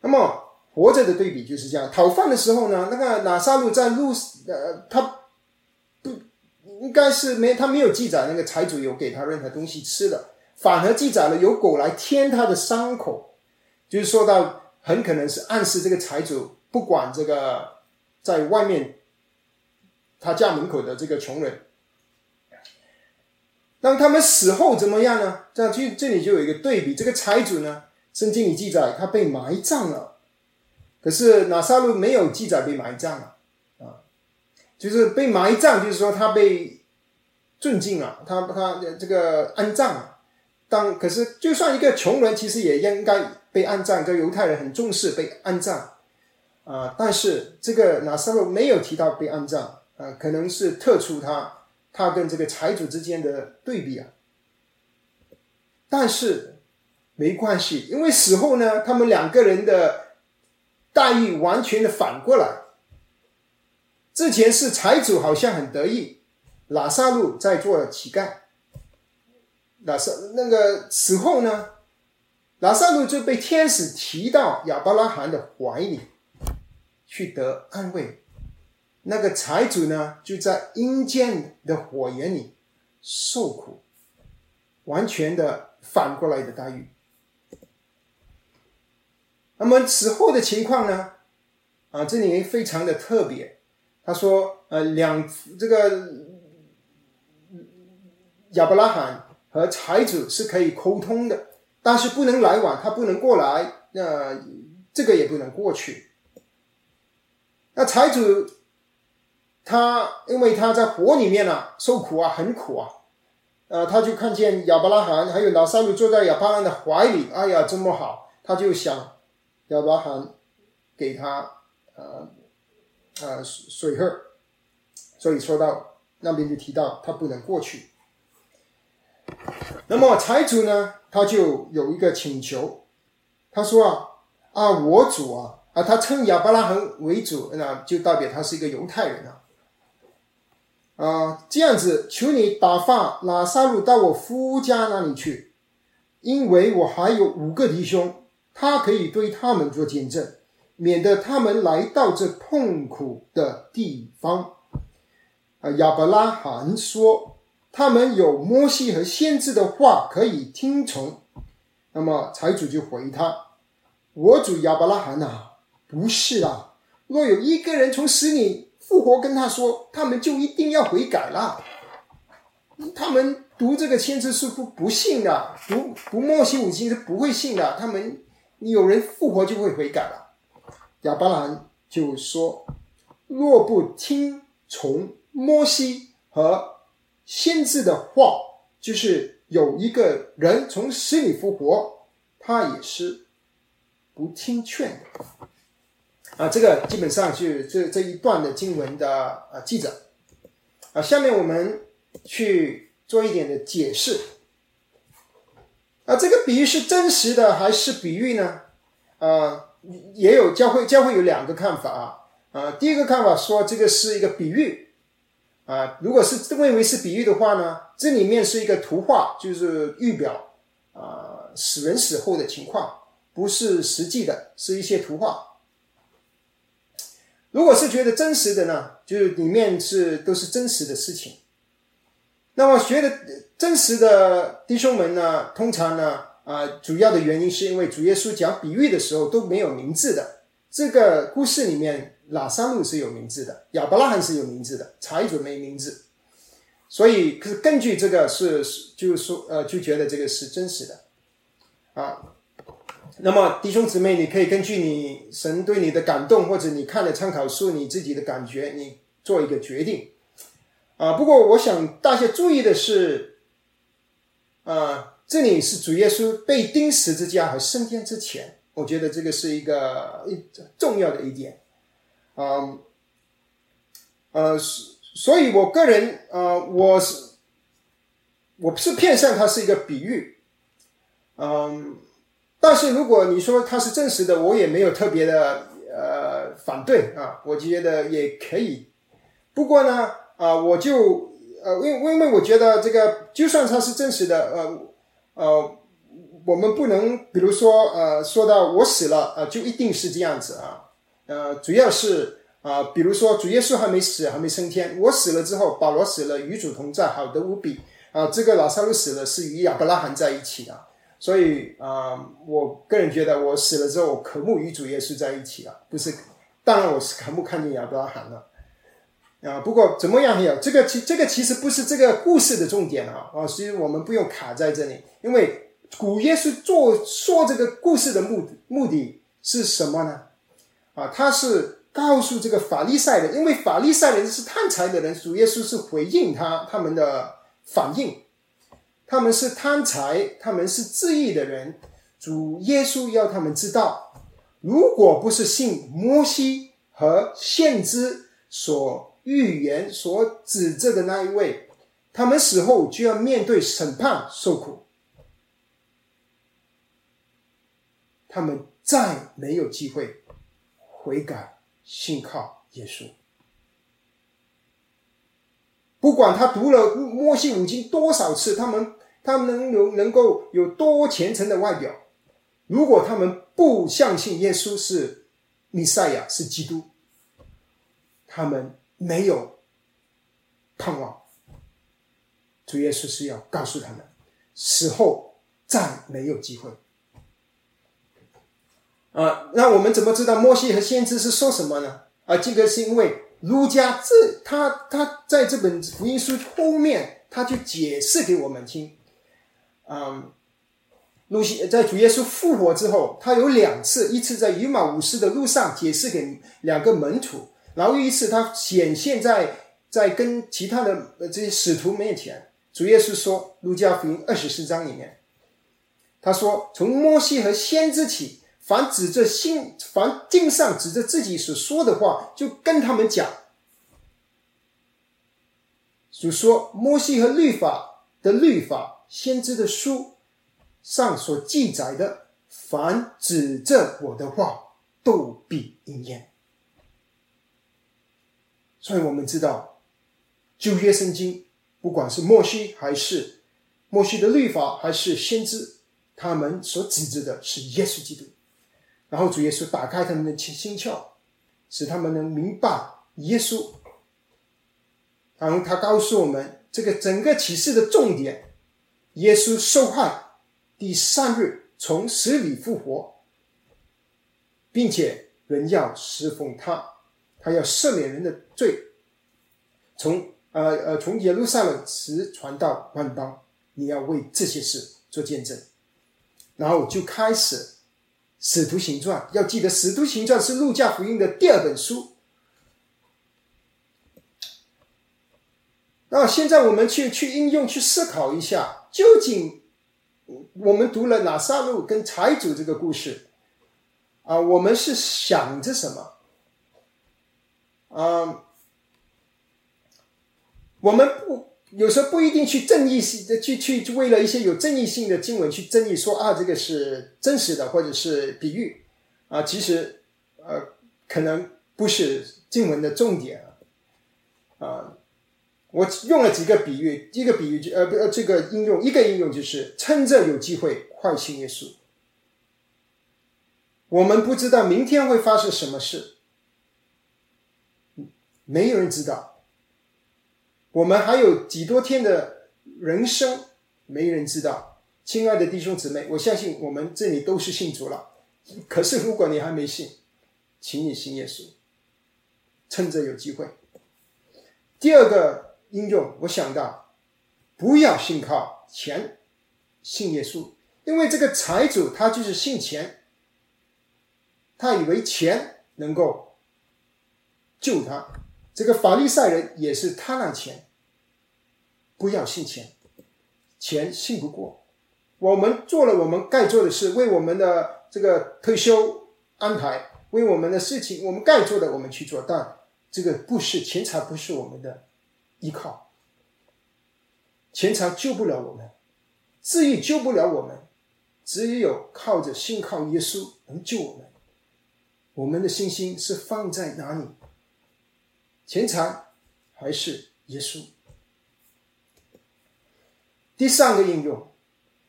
那么活着的对比就是这样。讨饭的时候呢，那个拿撒路在路呃，他应该是没他没有记载那个财主有给他任何东西吃的，反而记载了有狗来舔他的伤口，就是说到很可能是暗示这个财主不管这个在外面他家门口的这个穷人。当他们死后怎么样呢？这样这这里就有一个对比。这个财主呢，圣经里记载他被埋葬了，可是拿撒路没有记载被埋葬了啊，就是被埋葬，就是说他被尊敬啊，他他这个安葬了。当可是就算一个穷人，其实也应该被安葬。这犹太人很重视被安葬啊，但是这个拿撒路没有提到被安葬啊，可能是特出他。他跟这个财主之间的对比啊，但是没关系，因为死后呢，他们两个人的待遇完全的反过来。之前是财主好像很得意，拉萨路在做乞丐，拉萨那个此后呢，拉萨路就被天使提到亚伯拉罕的怀里去得安慰。那个财主呢，就在阴间的火焰里受苦，完全的反过来的待遇。那么此后的情况呢？啊，这里面非常的特别。他说，呃，两这个亚伯拉罕和财主是可以沟通的，但是不能来往，他不能过来，那这个也不能过去。那财主。他因为他在火里面呢，受苦啊，很苦啊，呃，他就看见亚伯拉罕还有老三鲁坐在亚伯拉罕的怀里，哎呀，这么好，他就想亚伯拉罕给他呃呃水喝，所以说到那边就提到他不能过去。那么财主呢，他就有一个请求，他说啊啊，我主啊啊，他称亚伯拉罕为主，那就代表他是一个犹太人啊。啊，这样子，求你打发拉萨路到我夫家那里去，因为我还有五个弟兄，他可以对他们做见证，免得他们来到这痛苦的地方。啊，亚伯拉罕说，他们有摩西和先知的话可以听从。那么财主就回他：“我主亚伯拉罕呐，不是啊，若有一个人从死里。”复活跟他说，他们就一定要悔改了。他们读这个千字书不不信的，读读莫西五经是不会信的。他们有人复活就会悔改了。亚伯兰就说：若不听从摩西和先知的话，就是有一个人从死里复活，他也是不听劝的。啊，这个基本上是这这一段的经文的啊记载。啊，下面我们去做一点的解释。啊，这个比喻是真实的还是比喻呢？啊，也有教会教会有两个看法啊。啊，第一个看法说这个是一个比喻。啊，如果是认为是比喻的话呢，这里面是一个图画，就是预表啊死人死后的情况，不是实际的，是一些图画。如果是觉得真实的呢，就是里面是都是真实的事情。那么学的真实的弟兄们呢，通常呢，啊，主要的原因是因为主耶稣讲比喻的时候都没有名字的。这个故事里面，拉萨路是有名字的，亚伯拉罕是有名字的，财主没名字。所以，可是根据这个是，就是说，呃，就觉得这个是真实的，啊。那么弟兄姊妹，你可以根据你神对你的感动，或者你看的参考书，你自己的感觉，你做一个决定。啊，不过我想大家注意的是，啊，这里是主耶稣被钉十字架和升天之前，我觉得这个是一个重要的一点。啊，呃，所以我个人，啊，我是我不是偏向它是一个比喻，嗯。但是如果你说它是真实的，我也没有特别的呃反对啊，我觉得也可以。不过呢，啊，我就呃，因因为我觉得这个就算它是真实的，呃呃，我们不能，比如说，呃，说到我死了，呃，就一定是这样子啊，呃，主要是啊，比如说主耶稣还没死，还没升天，我死了之后，保罗死了，与主同在，好的无比啊。这个老萨路死了，是与亚伯拉罕在一起的，所以啊，我个人觉得，我死了之后，我渴慕与主耶稣在一起了，不是，当然我是渴慕看见亚伯拉罕了。啊，不过怎么样也有这个其这个其实不是这个故事的重点啊啊，所以我们不用卡在这里，因为古耶稣做说这个故事的目的目的是什么呢？啊，他是告诉这个法利赛人，因为法利赛人是贪财的人，主耶稣是回应他他们的反应，他们是贪财，他们是自义的人，主耶稣要他们知道，如果不是信摩西和先知所。预言所指责的那一位，他们死后就要面对审判受苦，他们再没有机会悔改信靠耶稣。不管他读了摩西五经多少次，他们他们能有能够有多虔诚的外表，如果他们不相信耶稣是弥赛亚是基督，他们。没有盼望，主耶稣是要告诉他们，死后再没有机会。啊，那我们怎么知道摩西和先知是说什么呢？啊，这个是因为儒家这他他在这本福音书后面，他就解释给我们听。嗯，路西在主耶稣复活之后，他有两次，一次在以马五斯的路上解释给两个门徒。然后一次，他显现在在跟其他的这些使徒面前，主耶稣说，《路加福音》二十四章里面，他说：“从摩西和先知起，凡指着心，凡经上指着自己所说的话，就跟他们讲。”就说摩西和律法的律法，先知的书上所记载的，凡指着我的话，都必应验。所以我们知道，旧约圣经，不管是摩西还是摩西的律法，还是先知，他们所指责的是耶稣基督。然后主耶稣打开他们的心心窍，使他们能明白耶稣。然后他告诉我们，这个整个启示的重点：耶稣受害，第三日从死里复活，并且人要侍奉他。他要赦免人的罪，从呃呃从耶路撒冷直传到万邦，你要为这些事做见证。然后就开始《使徒行传》，要记得《使徒行传》是路加福音的第二本书。那现在我们去去应用去思考一下，究竟我们读了拿撒路跟财主这个故事啊，我们是想着什么？啊，我们不有时候不一定去正义性的去去为了一些有正义性的经文去争议说啊，这个是真实的或者是比喻啊，其实呃可能不是经文的重点啊。我用了几个比喻，一个比喻就呃不呃这个应用一个应用就是趁着有机会快信耶稣。我们不知道明天会发生什么事。没有人知道，我们还有几多天的人生，没人知道。亲爱的弟兄姊妹，我相信我们这里都是信主了。可是如果你还没信，请你信耶稣，趁着有机会。第二个应用，我想到，不要信靠钱，信耶稣，因为这个财主他就是信钱，他以为钱能够救他。这个法利赛人也是贪婪钱，不要信钱，钱信不过。我们做了我们该做的事，为我们的这个退休安排，为我们的事情，我们该做的我们去做。但这个不是钱财，不是我们的依靠，钱财救不了我们，治愈救不了我们，只有靠着信靠耶稣能救我们。我们的信心是放在哪里？钱财还是耶稣？第三个应用，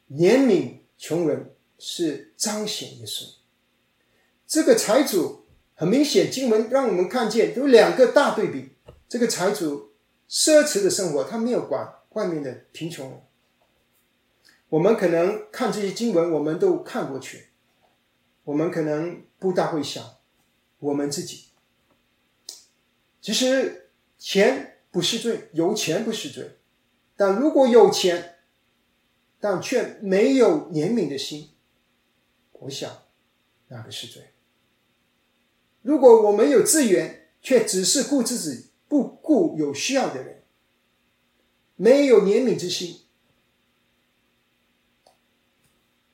怜悯穷人是彰显耶稣。这个财主很明显，经文让我们看见有两个大对比。这个财主奢侈的生活，他没有管外面的贫穷人。我们可能看这些经文，我们都看过去，我们可能不大会想我们自己。其实钱不是罪，有钱不是罪，但如果有钱，但却没有怜悯的心，我想那个是罪。如果我们有资源，却只是顾自己，不顾有需要的人，没有怜悯之心，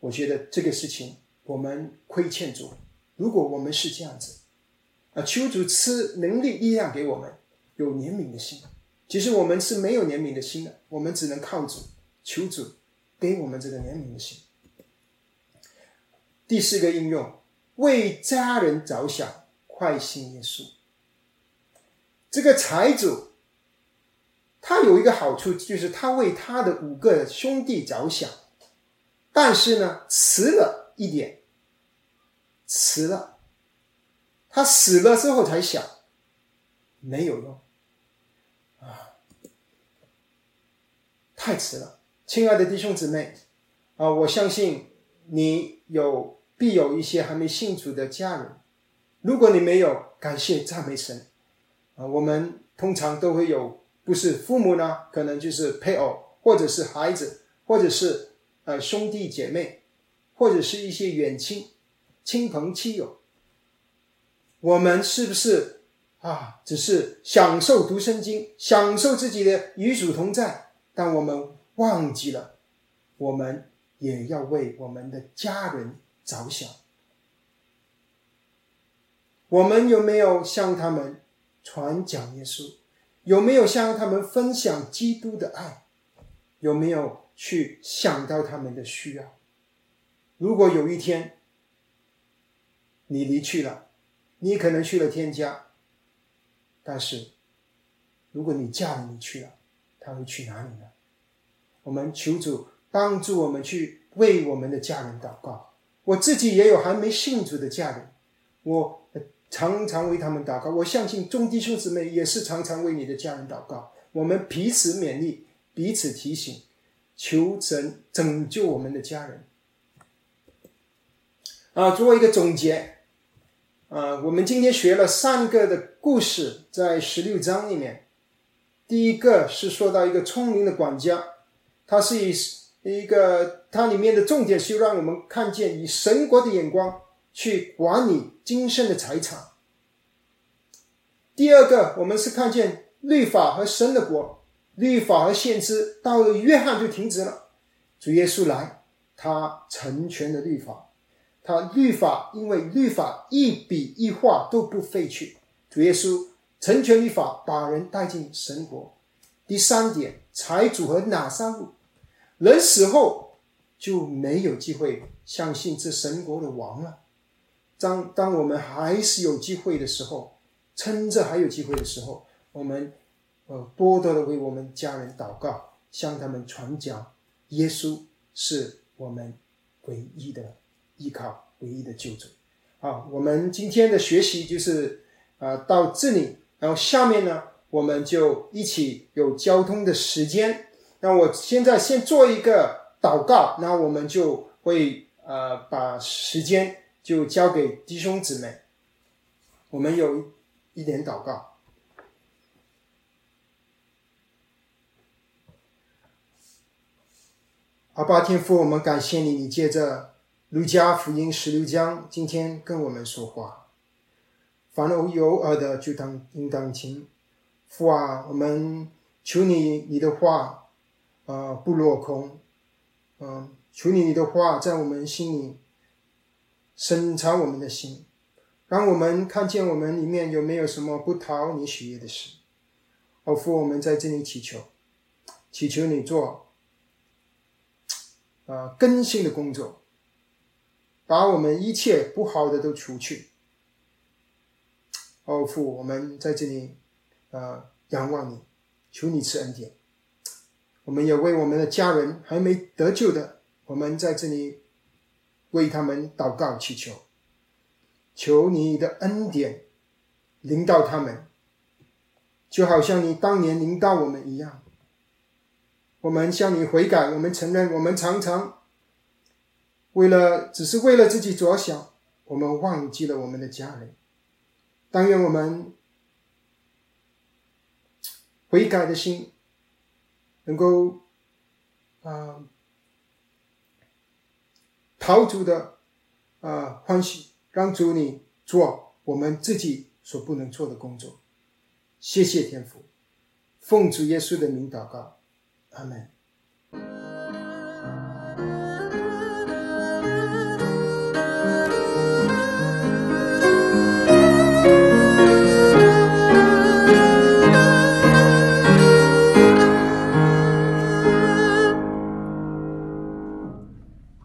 我觉得这个事情我们亏欠主。如果我们是这样子，啊，求主赐能力、力量给我们，有怜悯的心。其实我们是没有怜悯的心的，我们只能靠主，求主给我们这个怜悯的心。第四个应用，为家人着想，快信耶稣。这个财主，他有一个好处，就是他为他的五个兄弟着想，但是呢，迟了一点，迟了，他死了之后才想，没有用，啊，太迟了，亲爱的弟兄姊妹，啊，我相信你有必有一些还没信主的家人，如果你没有，感谢赞美神。啊，我们通常都会有，不是父母呢，可能就是配偶，或者是孩子，或者是呃兄弟姐妹，或者是一些远亲、亲朋戚友。我们是不是啊？只是享受读圣经，享受自己的与主同在，但我们忘记了，我们也要为我们的家人着想。我们有没有向他们？传讲耶稣，有没有向他们分享基督的爱？有没有去想到他们的需要？如果有一天你离去了，你可能去了天家，但是如果你嫁了，你去了，他会去哪里呢？我们求主帮助我们去为我们的家人祷告。我自己也有还没信主的家人，我。常常为他们祷告，我相信中弟兄姊妹也是常常为你的家人祷告。我们彼此勉励，彼此提醒，求神拯救我们的家人。啊，作为一个总结，啊，我们今天学了三个的故事，在十六章里面，第一个是说到一个聪明的管家，它是以一个，它里面的重点是让我们看见以神国的眼光。去管理今生的财产。第二个，我们是看见律法和神的国，律法和限制到了约翰就停止了。主耶稣来，他成全了律法，他律法因为律法一笔一画都不废去。主耶稣成全律法，把人带进神国。第三点，财主和哪三路，人死后就没有机会相信这神国的王了。当当我们还是有机会的时候，趁着还有机会的时候，我们呃多多的为我们家人祷告，向他们传讲耶稣是我们唯一的依靠，唯一的救主。好，我们今天的学习就是啊到这里，然后下面呢，我们就一起有交通的时间。那我现在先做一个祷告，那我们就会呃把时间。就交给弟兄姊妹，我们有一点祷告。阿爸天父，我们感谢你，你借着路加福音十六章，今天跟我们说话。凡有耳的，就当应当听。父啊，我们求你，你的话，呃，不落空。嗯，求你，你的话在我们心里。审查我们的心，让我们看见我们里面有没有什么不讨你喜悦的事。哦，父，我们在这里祈求，祈求你做啊更新的工作，把我们一切不好的都除去。哦，父，我们在这里啊仰望你，求你赐恩典。我们也为我们的家人还没得救的，我们在这里为他们祷告祈求，求你的恩典领导他们，就好像你当年领导我们一样。我们向你悔改，我们承认，我们常常为了只是为了自己着想，我们忘记了我们的家人。但愿我们悔改的心能够啊，陶主的啊欢喜，让主你做我们自己所不能做的工作。谢谢天父，奉主耶稣的名祷告。阿门